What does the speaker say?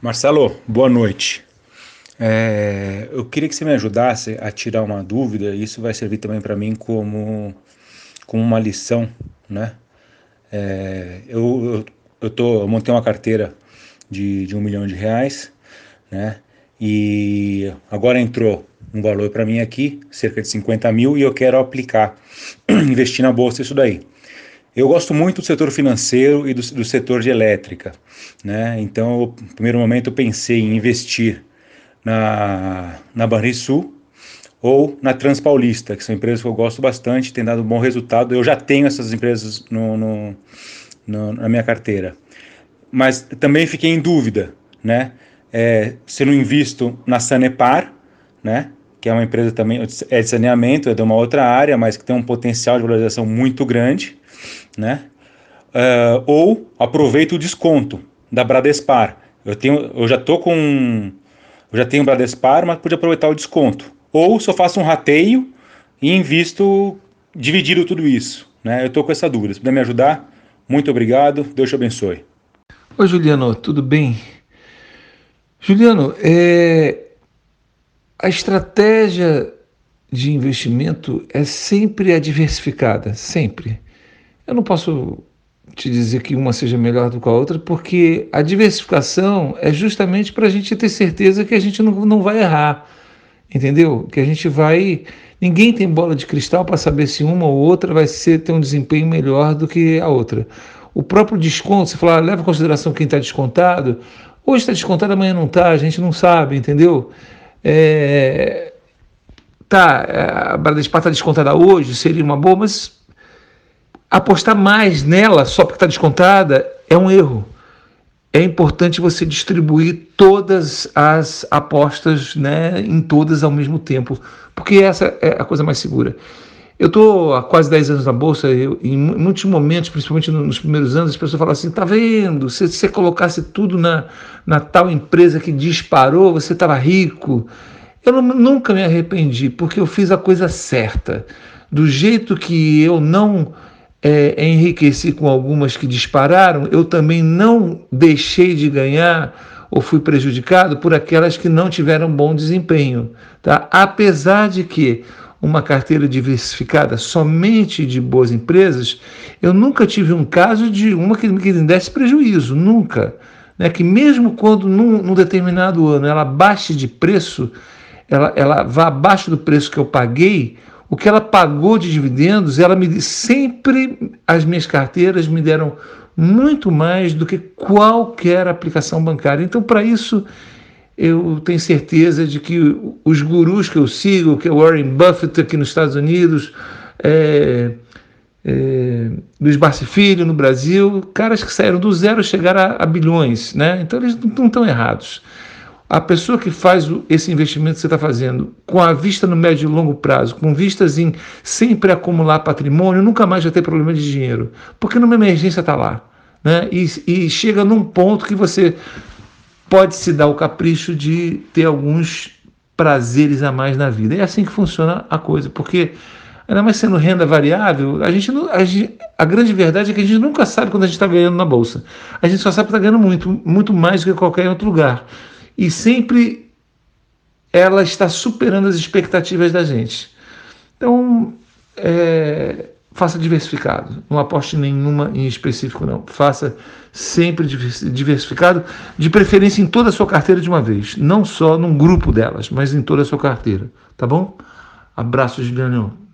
Marcelo, boa noite. É, eu queria que você me ajudasse a tirar uma dúvida, isso vai servir também para mim como, como uma lição, né? É, eu, eu, eu, tô, eu montei uma carteira de, de um milhão de reais, né? E agora entrou um valor para mim aqui, cerca de 50 mil, e eu quero aplicar, investir na bolsa isso daí. Eu gosto muito do setor financeiro e do, do setor de elétrica, né? Então, no primeiro momento, eu pensei em investir na, na Banrisul ou na Transpaulista, que são empresas que eu gosto bastante, tem dado um bom resultado. Eu já tenho essas empresas no, no, no na minha carteira. Mas também fiquei em dúvida, né? É, se não invisto na Sanepar, né? Que é uma empresa também é de saneamento, é de uma outra área, mas que tem um potencial de valorização muito grande né? Uh, ou aproveito o desconto da Bradespar. Eu, tenho, eu já tô com. Eu já tenho Bradespar, mas pude aproveitar o desconto. Ou só faço um rateio e invisto dividido tudo isso. Né? Eu estou com essa dúvida. Se puder me ajudar, muito obrigado. Deus te abençoe. Oi, Juliano, tudo bem? Juliano, é... a estratégia de investimento é sempre a diversificada, sempre. Eu não posso te dizer que uma seja melhor do que a outra, porque a diversificação é justamente para a gente ter certeza que a gente não, não vai errar, entendeu? Que a gente vai. Ninguém tem bola de cristal para saber se uma ou outra vai ser, ter um desempenho melhor do que a outra. O próprio desconto, você fala, ah, leva em consideração quem está descontado. Hoje está descontado, amanhã não está, a gente não sabe, entendeu? É, tá, a Bradespar está descontada hoje, seria uma boa, mas apostar mais nela só porque está descontada é um erro. É importante você distribuir todas as apostas né, em todas ao mesmo tempo, porque essa é a coisa mais segura. Eu estou há quase 10 anos na Bolsa, eu, em muitos momentos, principalmente nos primeiros anos, as pessoas falam assim: tá vendo? Se você colocasse tudo na, na tal empresa que disparou, você estava rico. Eu não, nunca me arrependi, porque eu fiz a coisa certa. Do jeito que eu não é, enriqueci com algumas que dispararam, eu também não deixei de ganhar ou fui prejudicado por aquelas que não tiveram bom desempenho. Tá? Apesar de que uma carteira diversificada somente de boas empresas, eu nunca tive um caso de uma que, me desse prejuízo, nunca. Né? Que mesmo quando num, num determinado ano ela baixe de preço, ela, ela vá abaixo do preço que eu paguei, o que ela pagou de dividendos, ela me sempre as minhas carteiras me deram muito mais do que qualquer aplicação bancária. Então, para isso, eu tenho certeza de que os gurus que eu sigo, que é Warren Buffett aqui nos Estados Unidos, é, é, Luiz Barsi Filho no Brasil, caras que saíram do zero chegaram a, a bilhões, né? Então eles não estão errados. A pessoa que faz esse investimento que você está fazendo com a vista no médio e longo prazo, com vistas em sempre acumular patrimônio, nunca mais vai ter problema de dinheiro, porque numa emergência está lá. Né? E, e chega num ponto que você pode se dar o capricho de ter alguns prazeres a mais na vida. É assim que funciona a coisa, porque ainda mais sendo renda variável, a gente, não, a, gente, a grande verdade é que a gente nunca sabe quando a gente está ganhando na bolsa. A gente só sabe que está ganhando muito, muito mais do que qualquer outro lugar e sempre ela está superando as expectativas da gente. Então, é, faça diversificado, não aposte nenhuma em específico, não. Faça sempre diversificado, de preferência em toda a sua carteira de uma vez, não só num grupo delas, mas em toda a sua carteira, tá bom? Abraço, Juliano.